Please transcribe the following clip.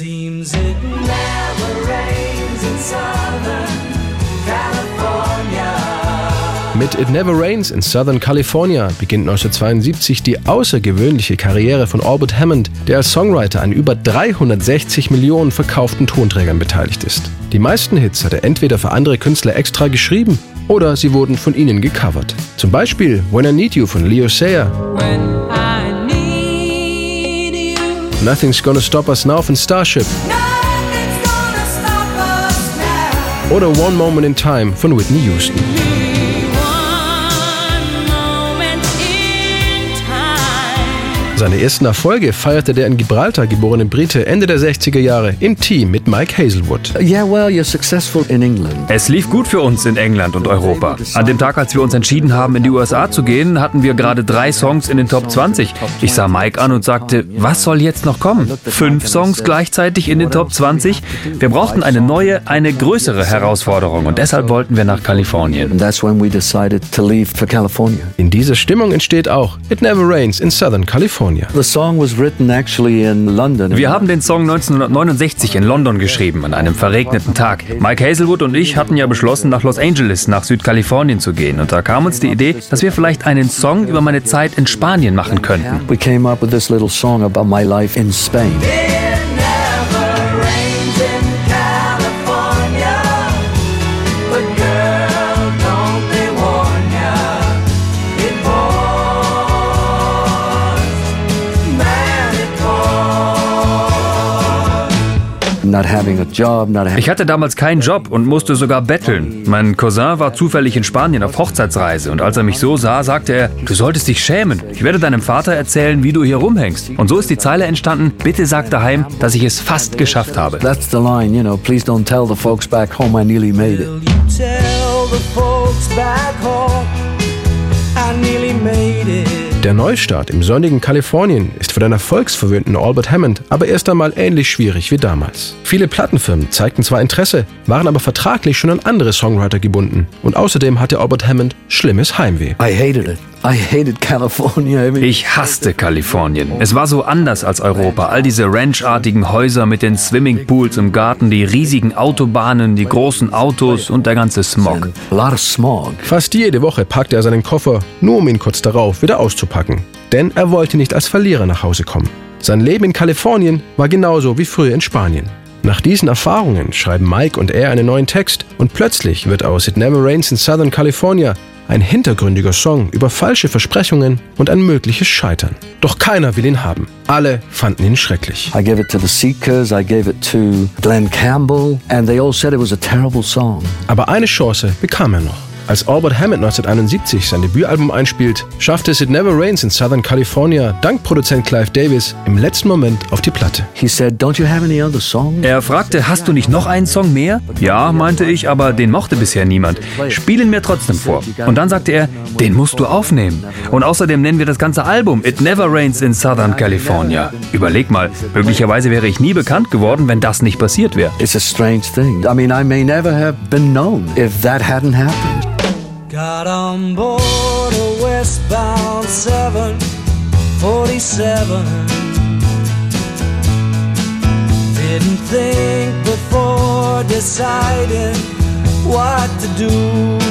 Seems it never rains in Southern California. Mit It Never Rains in Southern California beginnt 1972 die außergewöhnliche Karriere von Albert Hammond, der als Songwriter an über 360 Millionen verkauften Tonträgern beteiligt ist. Die meisten Hits hat er entweder für andere Künstler extra geschrieben oder sie wurden von ihnen gecovert. Zum Beispiel When I Need You von Leo Sayer, Nothing's Gonna Stop Us Now von Starship nothing's gonna stop us now. oder One Moment in Time von Whitney Houston. Seine ersten Erfolge feierte der in Gibraltar geborene Brite Ende der 60er Jahre im Team mit Mike Hazelwood. Yeah, well, you're successful in England. Es lief gut für uns in England und Europa. An dem Tag, als wir uns entschieden haben, in die USA zu gehen, hatten wir gerade drei Songs in den Top 20. Ich sah Mike an und sagte, was soll jetzt noch kommen? Fünf Songs gleichzeitig in den Top 20? Wir brauchten eine neue, eine größere Herausforderung und deshalb wollten wir nach Kalifornien. In dieser Stimmung entsteht auch It Never Rains in Southern California. The song was written actually in London. Wir haben den Song 1969 in London geschrieben, an einem verregneten Tag. Mike Hazelwood und ich hatten ja beschlossen, nach Los Angeles, nach Südkalifornien zu gehen. Und da kam uns die Idee, dass wir vielleicht einen Song über meine Zeit in Spanien machen könnten. We came up with this little song about my life in Spain. Ich hatte damals keinen Job und musste sogar betteln. Mein Cousin war zufällig in Spanien auf Hochzeitsreise und als er mich so sah, sagte er, du solltest dich schämen. Ich werde deinem Vater erzählen, wie du hier rumhängst. Und so ist die Zeile entstanden, bitte sag daheim, dass ich es fast geschafft habe. That's the line, you know, please don't tell the folks back home I nearly made it. Tell the folks back home I nearly made it? Der Neustart im sonnigen Kalifornien ist für den erfolgsverwöhnten Albert Hammond aber erst einmal ähnlich schwierig wie damals. Viele Plattenfirmen zeigten zwar Interesse, waren aber vertraglich schon an andere Songwriter gebunden. Und außerdem hatte Albert Hammond schlimmes Heimweh. I hated it. I hated California. I mean, Ich hasste Kalifornien. Es war so anders als Europa. All diese ranchartigen Häuser mit den Swimmingpools im Garten, die riesigen Autobahnen, die großen Autos und der ganze Smog. Fast jede Woche packte er seinen Koffer, nur um ihn kurz darauf wieder auszupacken. Denn er wollte nicht als Verlierer nach Hause kommen. Sein Leben in Kalifornien war genauso wie früher in Spanien. Nach diesen Erfahrungen schreiben Mike und er einen neuen Text und plötzlich wird aus It Never Rains in Southern California ein hintergründiger Song über falsche Versprechungen und ein mögliches Scheitern. Doch keiner will ihn haben. Alle fanden ihn schrecklich. I gave it to the Seekers, I gave it to Glenn Campbell, and they all said it was a terrible song. Aber eine Chance bekam er noch. Als Albert Hammond 1971 sein Debütalbum einspielt, schaffte es It Never Rains in Southern California dank Produzent Clive Davis im letzten Moment auf die Platte. He said, Don't you have any other songs? Er fragte, hast du nicht noch einen Song mehr? Ja, meinte ich, aber den mochte bisher niemand. Spiel ihn mir trotzdem vor. Und dann sagte er, den musst du aufnehmen. Und außerdem nennen wir das ganze Album It Never Rains in Southern California. Überleg mal, möglicherweise wäre ich nie bekannt geworden, wenn das nicht passiert wäre. It's a strange thing. I mean, I may never have been known if that hadn't happened. Got on board a westbound 747. Didn't think before deciding what to do.